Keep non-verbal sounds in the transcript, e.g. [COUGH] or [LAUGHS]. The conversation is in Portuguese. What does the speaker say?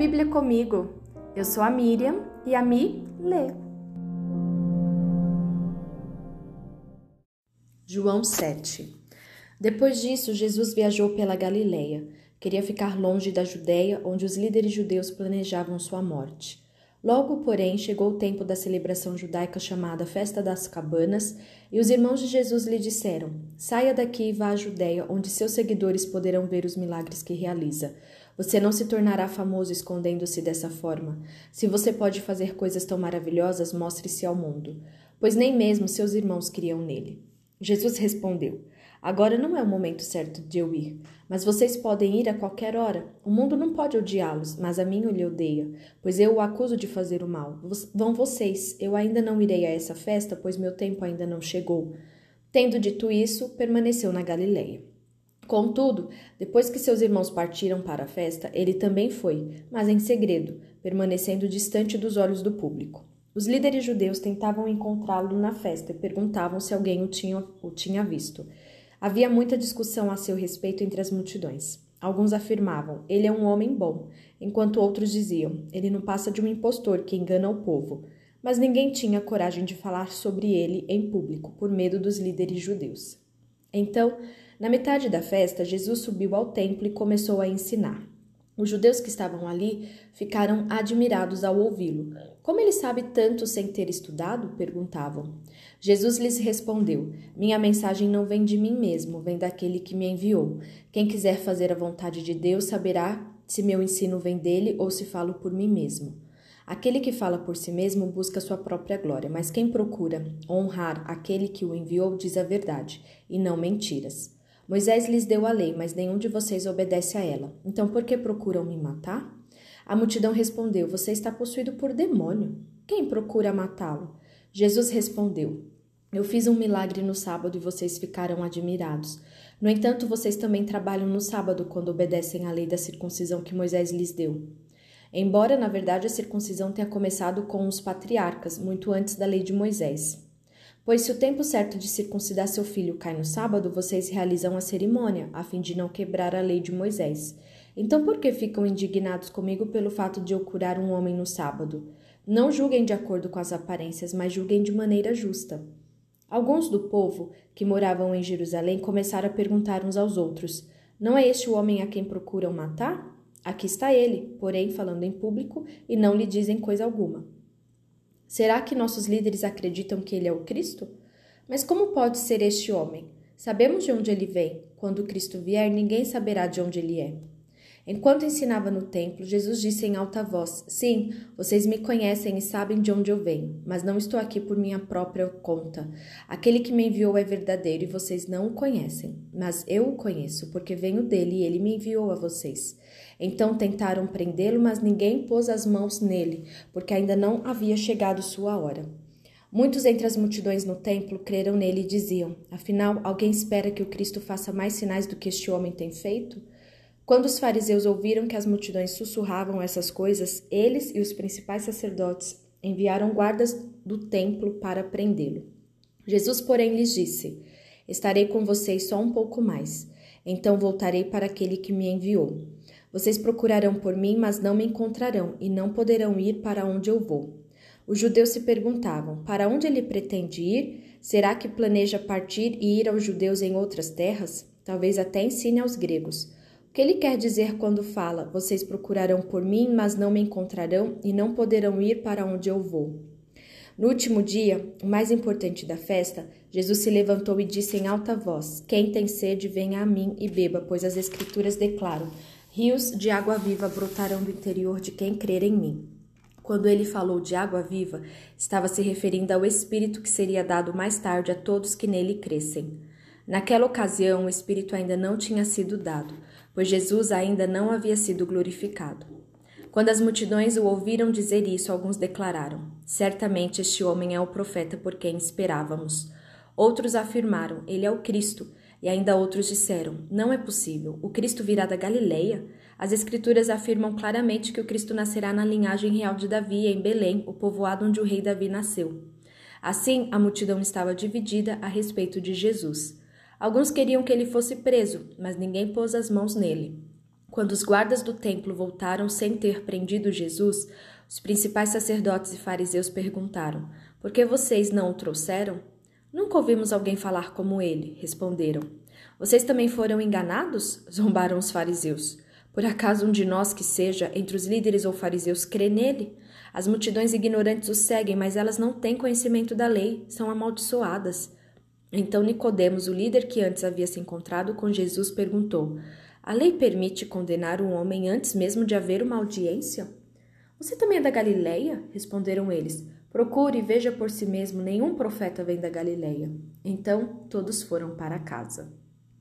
Bíblia comigo. Eu sou a Miriam e a Mi lê. João 7 Depois disso, Jesus viajou pela Galileia. Queria ficar longe da Judéia, onde os líderes judeus planejavam sua morte. Logo, porém, chegou o tempo da celebração judaica chamada Festa das Cabanas, e os irmãos de Jesus lhe disseram: Saia daqui e vá à Judéia, onde seus seguidores poderão ver os milagres que realiza. Você não se tornará famoso escondendo-se dessa forma. Se você pode fazer coisas tão maravilhosas, mostre-se ao mundo. Pois nem mesmo seus irmãos criam nele. Jesus respondeu: Agora não é o momento certo de eu ir, mas vocês podem ir a qualquer hora. O mundo não pode odiá-los, mas a mim lhe odeia, pois eu o acuso de fazer o mal. Vão vocês, eu ainda não irei a essa festa, pois meu tempo ainda não chegou. Tendo dito isso, permaneceu na Galileia. Contudo, depois que seus irmãos partiram para a festa, ele também foi, mas em segredo, permanecendo distante dos olhos do público. Os líderes judeus tentavam encontrá-lo na festa e perguntavam se alguém o tinha, o tinha visto. Havia muita discussão a seu respeito entre as multidões. Alguns afirmavam, ele é um homem bom, enquanto outros diziam, ele não passa de um impostor que engana o povo. Mas ninguém tinha coragem de falar sobre ele em público, por medo dos líderes judeus. Então, na metade da festa, Jesus subiu ao templo e começou a ensinar. Os judeus que estavam ali ficaram admirados ao ouvi-lo. Como ele sabe tanto sem ter estudado? perguntavam. Jesus lhes respondeu: Minha mensagem não vem de mim mesmo, vem daquele que me enviou. Quem quiser fazer a vontade de Deus saberá se meu ensino vem dele ou se falo por mim mesmo. Aquele que fala por si mesmo busca sua própria glória, mas quem procura honrar aquele que o enviou diz a verdade, e não mentiras. Moisés lhes deu a lei, mas nenhum de vocês obedece a ela. Então por que procuram me matar? A multidão respondeu: Você está possuído por demônio. Quem procura matá-lo? Jesus respondeu: Eu fiz um milagre no sábado e vocês ficaram admirados. No entanto, vocês também trabalham no sábado quando obedecem à lei da circuncisão que Moisés lhes deu. Embora, na verdade, a circuncisão tenha começado com os patriarcas, muito antes da lei de Moisés. Pois se o tempo certo de circuncidar seu filho cai no sábado, vocês realizam a cerimônia, a fim de não quebrar a lei de Moisés. Então por que ficam indignados comigo pelo fato de eu curar um homem no sábado? Não julguem de acordo com as aparências, mas julguem de maneira justa. Alguns do povo que moravam em Jerusalém começaram a perguntar uns aos outros: Não é este o homem a quem procuram matar? Aqui está ele, porém falando em público, e não lhe dizem coisa alguma. Será que nossos líderes acreditam que ele é o Cristo? Mas como pode ser este homem? Sabemos de onde ele vem. Quando Cristo vier, ninguém saberá de onde ele é. Enquanto ensinava no templo, Jesus disse em alta voz: Sim, vocês me conhecem e sabem de onde eu venho, mas não estou aqui por minha própria conta. Aquele que me enviou é verdadeiro e vocês não o conhecem, mas eu o conheço, porque venho dele e ele me enviou a vocês. Então tentaram prendê-lo, mas ninguém pôs as mãos nele, porque ainda não havia chegado sua hora. Muitos entre as multidões no templo creram nele e diziam: Afinal, alguém espera que o Cristo faça mais sinais do que este homem tem feito? Quando os fariseus ouviram que as multidões sussurravam essas coisas, eles e os principais sacerdotes enviaram guardas do templo para prendê-lo. Jesus, porém, lhes disse: Estarei com vocês só um pouco mais, então voltarei para aquele que me enviou. Vocês procurarão por mim, mas não me encontrarão, e não poderão ir para onde eu vou. Os judeus se perguntavam: Para onde ele pretende ir? Será que planeja partir e ir aos judeus em outras terras? Talvez até ensine aos gregos. O que ele quer dizer quando fala: Vocês procurarão por mim, mas não me encontrarão e não poderão ir para onde eu vou? No último dia, o mais importante da festa, Jesus se levantou e disse em alta voz: Quem tem sede, venha a mim e beba, pois as Escrituras declaram: Rios de água viva brotarão do interior de quem crer em mim. Quando ele falou de água viva, estava se referindo ao Espírito que seria dado mais tarde a todos que nele crescem. Naquela ocasião, o Espírito ainda não tinha sido dado pois Jesus ainda não havia sido glorificado. Quando as multidões o ouviram dizer isso, alguns declararam: Certamente este homem é o profeta por quem esperávamos. Outros afirmaram: Ele é o Cristo. E ainda outros disseram: Não é possível. O Cristo virá da Galileia? As Escrituras afirmam claramente que o Cristo nascerá na linhagem real de Davi, em Belém, o povoado onde o rei Davi nasceu. Assim, a multidão estava dividida a respeito de Jesus. Alguns queriam que ele fosse preso, mas ninguém pôs as mãos nele. Quando os guardas do templo voltaram sem ter prendido Jesus, os principais sacerdotes e fariseus perguntaram: Por que vocês não o trouxeram? Nunca ouvimos alguém falar como ele, responderam. Vocês também foram enganados? [LAUGHS] zombaram os fariseus. Por acaso um de nós que seja, entre os líderes ou fariseus, crê nele? As multidões ignorantes o seguem, mas elas não têm conhecimento da lei, são amaldiçoadas. Então Nicodemos, o líder que antes havia se encontrado com Jesus, perguntou: A lei permite condenar um homem antes mesmo de haver uma audiência? Você também é da Galileia? responderam eles. Procure e veja por si mesmo, nenhum profeta vem da Galileia. Então todos foram para casa.